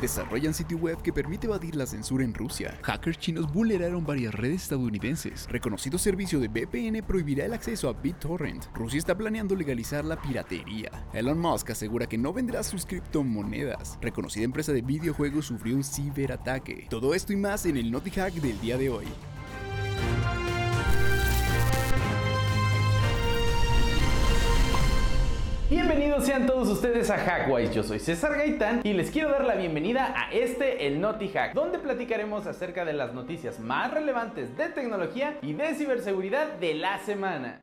Desarrollan sitio web que permite evadir la censura en Rusia. Hackers chinos vulneraron varias redes estadounidenses. Reconocido servicio de VPN prohibirá el acceso a BitTorrent. Rusia está planeando legalizar la piratería. Elon Musk asegura que no venderá sus criptomonedas. Reconocida empresa de videojuegos sufrió un ciberataque. Todo esto y más en el Naughty Hack del día de hoy. Bienvenidos sean todos ustedes a Hackwise, yo soy César Gaitán y les quiero dar la bienvenida a este, el Naughty Hack, donde platicaremos acerca de las noticias más relevantes de tecnología y de ciberseguridad de la semana.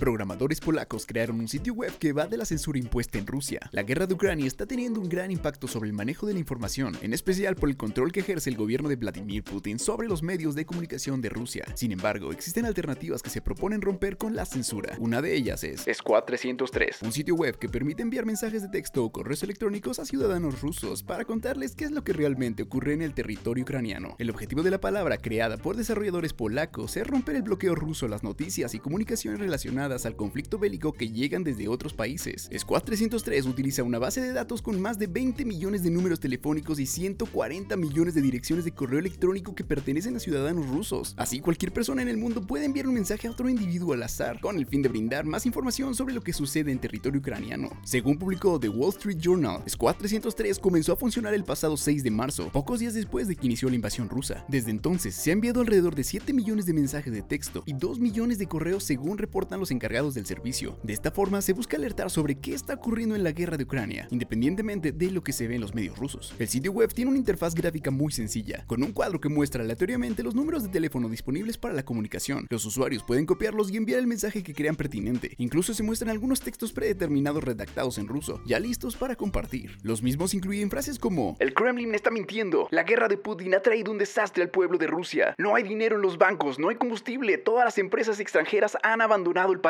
Programadores polacos crearon un sitio web que va de la censura impuesta en Rusia. La guerra de Ucrania está teniendo un gran impacto sobre el manejo de la información, en especial por el control que ejerce el gobierno de Vladimir Putin sobre los medios de comunicación de Rusia. Sin embargo, existen alternativas que se proponen romper con la censura. Una de ellas es Squad 303, un sitio web que permite enviar mensajes de texto o correos electrónicos a ciudadanos rusos para contarles qué es lo que realmente ocurre en el territorio ucraniano. El objetivo de la palabra creada por desarrolladores polacos es romper el bloqueo ruso a las noticias y comunicaciones relacionadas al conflicto bélico que llegan desde otros países. Squad 303 utiliza una base de datos con más de 20 millones de números telefónicos y 140 millones de direcciones de correo electrónico que pertenecen a ciudadanos rusos. Así cualquier persona en el mundo puede enviar un mensaje a otro individuo al azar, con el fin de brindar más información sobre lo que sucede en territorio ucraniano. Según publicó The Wall Street Journal, Squad 303 comenzó a funcionar el pasado 6 de marzo, pocos días después de que inició la invasión rusa. Desde entonces se ha enviado alrededor de 7 millones de mensajes de texto y 2 millones de correos según reportan los del servicio. De esta forma se busca alertar sobre qué está ocurriendo en la guerra de Ucrania, independientemente de lo que se ve en los medios rusos. El sitio web tiene una interfaz gráfica muy sencilla, con un cuadro que muestra aleatoriamente los números de teléfono disponibles para la comunicación. Los usuarios pueden copiarlos y enviar el mensaje que crean pertinente. Incluso se muestran algunos textos predeterminados redactados en ruso, ya listos para compartir. Los mismos incluyen frases como El Kremlin está mintiendo, la guerra de Putin ha traído un desastre al pueblo de Rusia, no hay dinero en los bancos, no hay combustible, todas las empresas extranjeras han abandonado el país.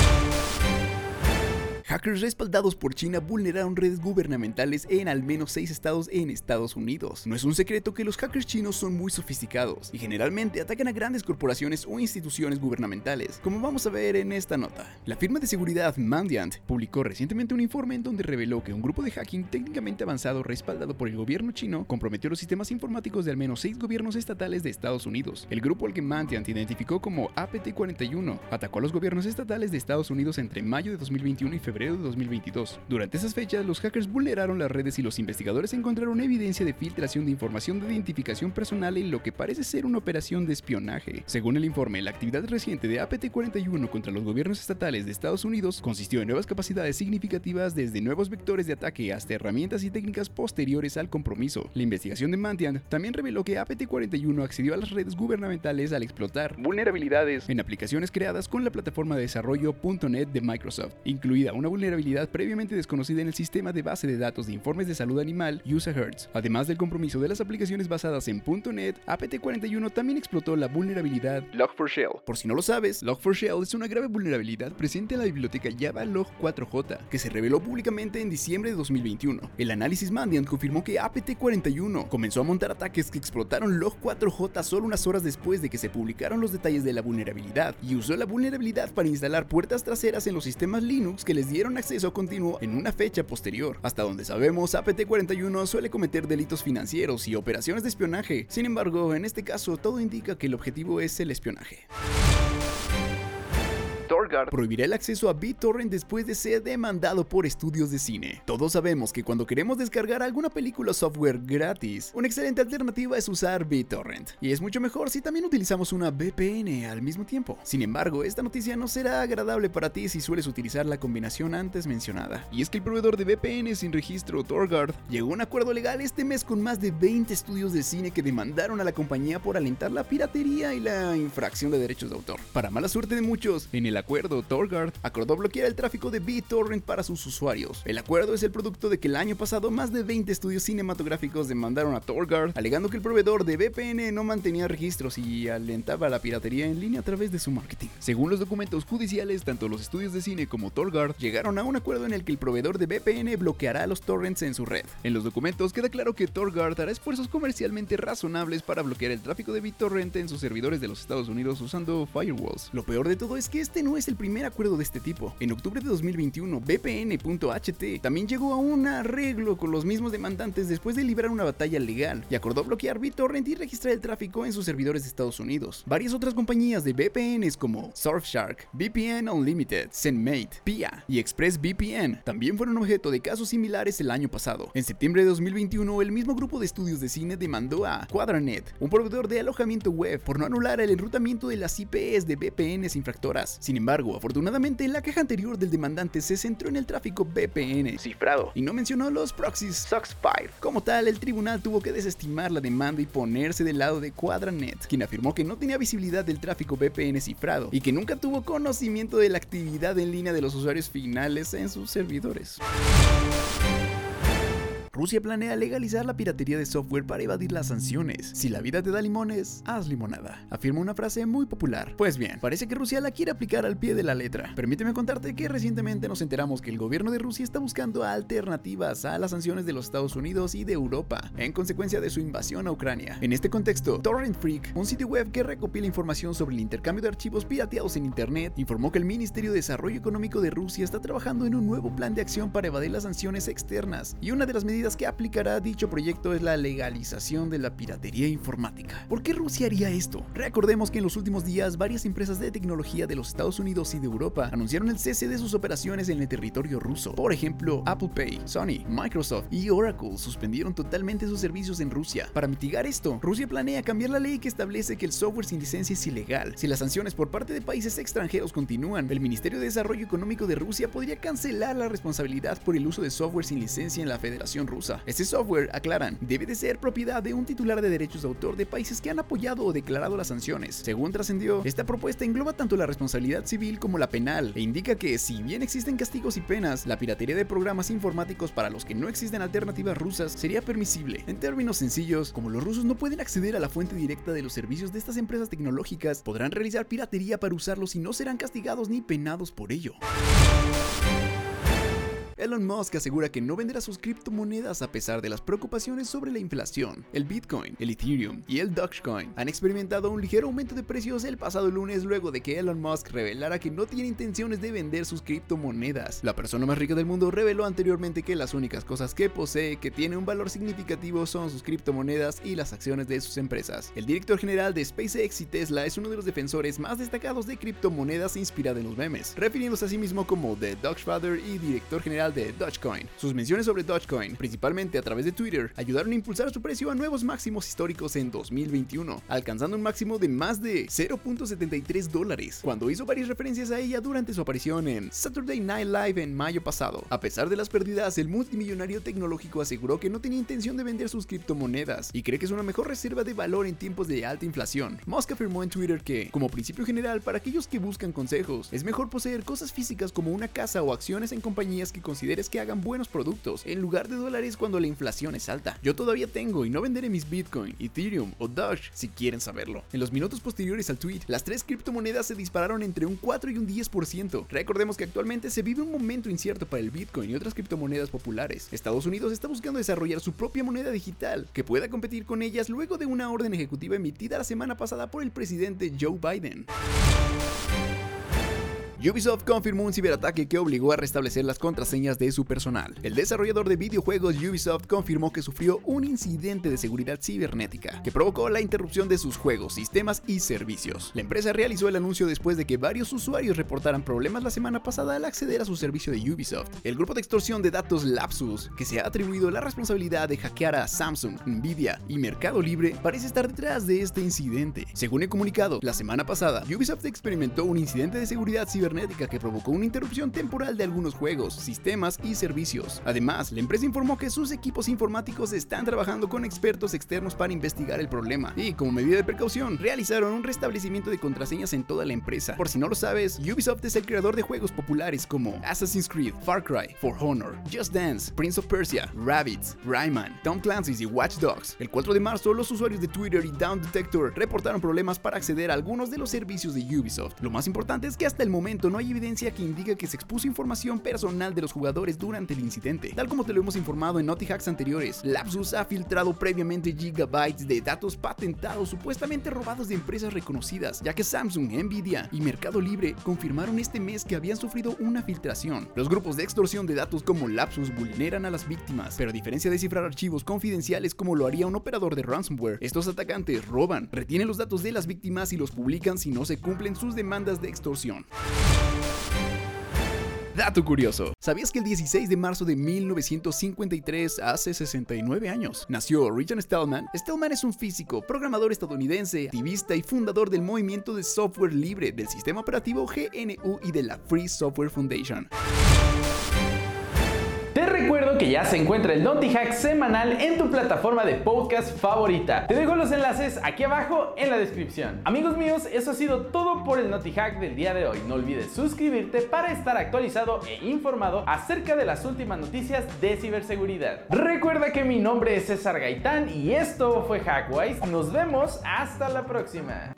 Hackers respaldados por China vulneraron redes gubernamentales en al menos 6 estados en Estados Unidos. No es un secreto que los hackers chinos son muy sofisticados y generalmente atacan a grandes corporaciones o instituciones gubernamentales, como vamos a ver en esta nota. La firma de seguridad Mandiant publicó recientemente un informe en donde reveló que un grupo de hacking técnicamente avanzado respaldado por el gobierno chino comprometió los sistemas informáticos de al menos 6 gobiernos estatales de Estados Unidos. El grupo al que Mandiant identificó como APT-41 atacó a los gobiernos estatales de Estados Unidos entre mayo de 2021 y febrero de 2022. Durante esas fechas, los hackers vulneraron las redes y los investigadores encontraron evidencia de filtración de información de identificación personal en lo que parece ser una operación de espionaje. Según el informe, la actividad reciente de APT-41 contra los gobiernos estatales de Estados Unidos consistió en nuevas capacidades significativas desde nuevos vectores de ataque hasta herramientas y técnicas posteriores al compromiso. La investigación de Mantian también reveló que APT-41 accedió a las redes gubernamentales al explotar vulnerabilidades en aplicaciones creadas con la plataforma de desarrollo .NET de Microsoft, incluida una vulnerabilidad previamente desconocida en el sistema de base de datos de informes de salud animal UsaHertz. Además del compromiso de las aplicaciones basadas en .NET, APT41 también explotó la vulnerabilidad Log4Shell. Por si no lo sabes, Log4Shell es una grave vulnerabilidad presente en la biblioteca Java Log4j, que se reveló públicamente en diciembre de 2021. El análisis Mandiant confirmó que APT41 comenzó a montar ataques que explotaron Log4j solo unas horas después de que se publicaron los detalles de la vulnerabilidad y usó la vulnerabilidad para instalar puertas traseras en los sistemas Linux que les dieron acceso continuo en una fecha posterior. Hasta donde sabemos, APT-41 suele cometer delitos financieros y operaciones de espionaje. Sin embargo, en este caso, todo indica que el objetivo es el espionaje. Prohibirá el acceso a BitTorrent después de ser demandado por estudios de cine. Todos sabemos que cuando queremos descargar alguna película software gratis, una excelente alternativa es usar BitTorrent. Y es mucho mejor si también utilizamos una VPN al mismo tiempo. Sin embargo, esta noticia no será agradable para ti si sueles utilizar la combinación antes mencionada. Y es que el proveedor de VPN sin registro, Torgard, llegó a un acuerdo legal este mes con más de 20 estudios de cine que demandaron a la compañía por alentar la piratería y la infracción de derechos de autor. Para mala suerte de muchos, en el acuerdo acuerdo, acordó bloquear el tráfico de BitTorrent para sus usuarios. El acuerdo es el producto de que el año pasado más de 20 estudios cinematográficos demandaron a Torguard, alegando que el proveedor de VPN no mantenía registros y alentaba la piratería en línea a través de su marketing. Según los documentos judiciales, tanto los estudios de cine como Torguard llegaron a un acuerdo en el que el proveedor de VPN bloqueará los torrents en su red. En los documentos queda claro que Torguard hará esfuerzos comercialmente razonables para bloquear el tráfico de BitTorrent en sus servidores de los Estados Unidos usando firewalls. Lo peor de todo es que este no es el primer acuerdo de este tipo. En octubre de 2021, VPN.ht también llegó a un arreglo con los mismos demandantes después de librar una batalla legal y acordó bloquear BitTorrent y registrar el tráfico en sus servidores de Estados Unidos. Varias otras compañías de VPNs como Surfshark, VPN Unlimited, ZenMate, PIA y ExpressVPN también fueron objeto de casos similares el año pasado. En septiembre de 2021, el mismo grupo de estudios de cine demandó a Quadranet, un proveedor de alojamiento web, por no anular el enrutamiento de las IPs de VPNs infractoras. Sin embargo, afortunadamente, la queja anterior del demandante se centró en el tráfico VPN cifrado y no mencionó los proxies SOX5. Como tal, el tribunal tuvo que desestimar la demanda y ponerse del lado de Quadranet, quien afirmó que no tenía visibilidad del tráfico VPN cifrado y que nunca tuvo conocimiento de la actividad en línea de los usuarios finales en sus servidores. Rusia planea legalizar la piratería de software para evadir las sanciones. Si la vida te da limones, haz limonada. Afirma una frase muy popular. Pues bien, parece que Rusia la quiere aplicar al pie de la letra. Permíteme contarte que recientemente nos enteramos que el gobierno de Rusia está buscando alternativas a las sanciones de los Estados Unidos y de Europa en consecuencia de su invasión a Ucrania. En este contexto, Torrent Freak, un sitio web que recopila información sobre el intercambio de archivos pirateados en Internet, informó que el Ministerio de Desarrollo Económico de Rusia está trabajando en un nuevo plan de acción para evadir las sanciones externas y una de las medidas que aplicará dicho proyecto es la legalización de la piratería informática. ¿Por qué Rusia haría esto? Recordemos que en los últimos días varias empresas de tecnología de los Estados Unidos y de Europa anunciaron el cese de sus operaciones en el territorio ruso. Por ejemplo, Apple Pay, Sony, Microsoft y Oracle suspendieron totalmente sus servicios en Rusia. Para mitigar esto, Rusia planea cambiar la ley que establece que el software sin licencia es ilegal. Si las sanciones por parte de países extranjeros continúan, el Ministerio de Desarrollo Económico de Rusia podría cancelar la responsabilidad por el uso de software sin licencia en la Federación Rusa. Este software, aclaran, debe de ser propiedad de un titular de derechos de autor de países que han apoyado o declarado las sanciones. Según trascendió, esta propuesta engloba tanto la responsabilidad civil como la penal e indica que si bien existen castigos y penas, la piratería de programas informáticos para los que no existen alternativas rusas sería permisible. En términos sencillos, como los rusos no pueden acceder a la fuente directa de los servicios de estas empresas tecnológicas, podrán realizar piratería para usarlos y no serán castigados ni penados por ello. Elon Musk asegura que no venderá sus criptomonedas a pesar de las preocupaciones sobre la inflación. El Bitcoin, el Ethereum y el Dogecoin han experimentado un ligero aumento de precios el pasado lunes luego de que Elon Musk revelara que no tiene intenciones de vender sus criptomonedas. La persona más rica del mundo reveló anteriormente que las únicas cosas que posee que tienen un valor significativo son sus criptomonedas y las acciones de sus empresas. El director general de SpaceX y Tesla es uno de los defensores más destacados de criptomonedas inspirado en los memes, refiriéndose a sí mismo como The Dogefather y director general de Dogecoin. Sus menciones sobre Dogecoin, principalmente a través de Twitter, ayudaron a impulsar su precio a nuevos máximos históricos en 2021, alcanzando un máximo de más de 0.73 dólares, cuando hizo varias referencias a ella durante su aparición en Saturday Night Live en mayo pasado. A pesar de las pérdidas, el multimillonario tecnológico aseguró que no tenía intención de vender sus criptomonedas y cree que es una mejor reserva de valor en tiempos de alta inflación. Musk afirmó en Twitter que, como principio general para aquellos que buscan consejos, es mejor poseer cosas físicas como una casa o acciones en compañías que consideres que hagan buenos productos, en lugar de dólares cuando la inflación es alta. Yo todavía tengo y no venderé mis Bitcoin, Ethereum o Doge si quieren saberlo. En los minutos posteriores al tweet, las tres criptomonedas se dispararon entre un 4 y un 10%. Recordemos que actualmente se vive un momento incierto para el Bitcoin y otras criptomonedas populares. Estados Unidos está buscando desarrollar su propia moneda digital que pueda competir con ellas luego de una orden ejecutiva emitida la semana pasada por el presidente Joe Biden. Ubisoft confirmó un ciberataque que obligó a restablecer las contraseñas de su personal. El desarrollador de videojuegos Ubisoft confirmó que sufrió un incidente de seguridad cibernética que provocó la interrupción de sus juegos, sistemas y servicios. La empresa realizó el anuncio después de que varios usuarios reportaran problemas la semana pasada al acceder a su servicio de Ubisoft. El grupo de extorsión de datos Lapsus, que se ha atribuido la responsabilidad de hackear a Samsung, Nvidia y Mercado Libre, parece estar detrás de este incidente. Según el comunicado, la semana pasada, Ubisoft experimentó un incidente de seguridad cibernética cibernética que provocó una interrupción temporal de algunos juegos, sistemas y servicios. Además, la empresa informó que sus equipos informáticos están trabajando con expertos externos para investigar el problema y, como medida de precaución, realizaron un restablecimiento de contraseñas en toda la empresa. Por si no lo sabes, Ubisoft es el creador de juegos populares como Assassin's Creed, Far Cry, For Honor, Just Dance, Prince of Persia, Rabbids, Rayman, Tom Clancy's y Watch Dogs. El 4 de marzo, los usuarios de Twitter y Down Detector reportaron problemas para acceder a algunos de los servicios de Ubisoft. Lo más importante es que hasta el momento no hay evidencia que indique que se expuso información personal de los jugadores durante el incidente. Tal como te lo hemos informado en Naughty Hacks anteriores, Lapsus ha filtrado previamente gigabytes de datos patentados supuestamente robados de empresas reconocidas, ya que Samsung, Nvidia y Mercado Libre confirmaron este mes que habían sufrido una filtración. Los grupos de extorsión de datos como Lapsus vulneran a las víctimas, pero a diferencia de cifrar archivos confidenciales como lo haría un operador de ransomware, estos atacantes roban, retienen los datos de las víctimas y los publican si no se cumplen sus demandas de extorsión. Dato curioso. ¿Sabías que el 16 de marzo de 1953, hace 69 años, nació Richard Stallman? Stallman es un físico, programador estadounidense, activista y fundador del movimiento de software libre del sistema operativo GNU y de la Free Software Foundation. Que ya se encuentra el Naughty Hack semanal en tu plataforma de podcast favorita. Te dejo los enlaces aquí abajo en la descripción. Amigos míos, eso ha sido todo por el Naughty Hack del día de hoy. No olvides suscribirte para estar actualizado e informado acerca de las últimas noticias de ciberseguridad. Recuerda que mi nombre es César Gaitán y esto fue Hackwise. Nos vemos hasta la próxima.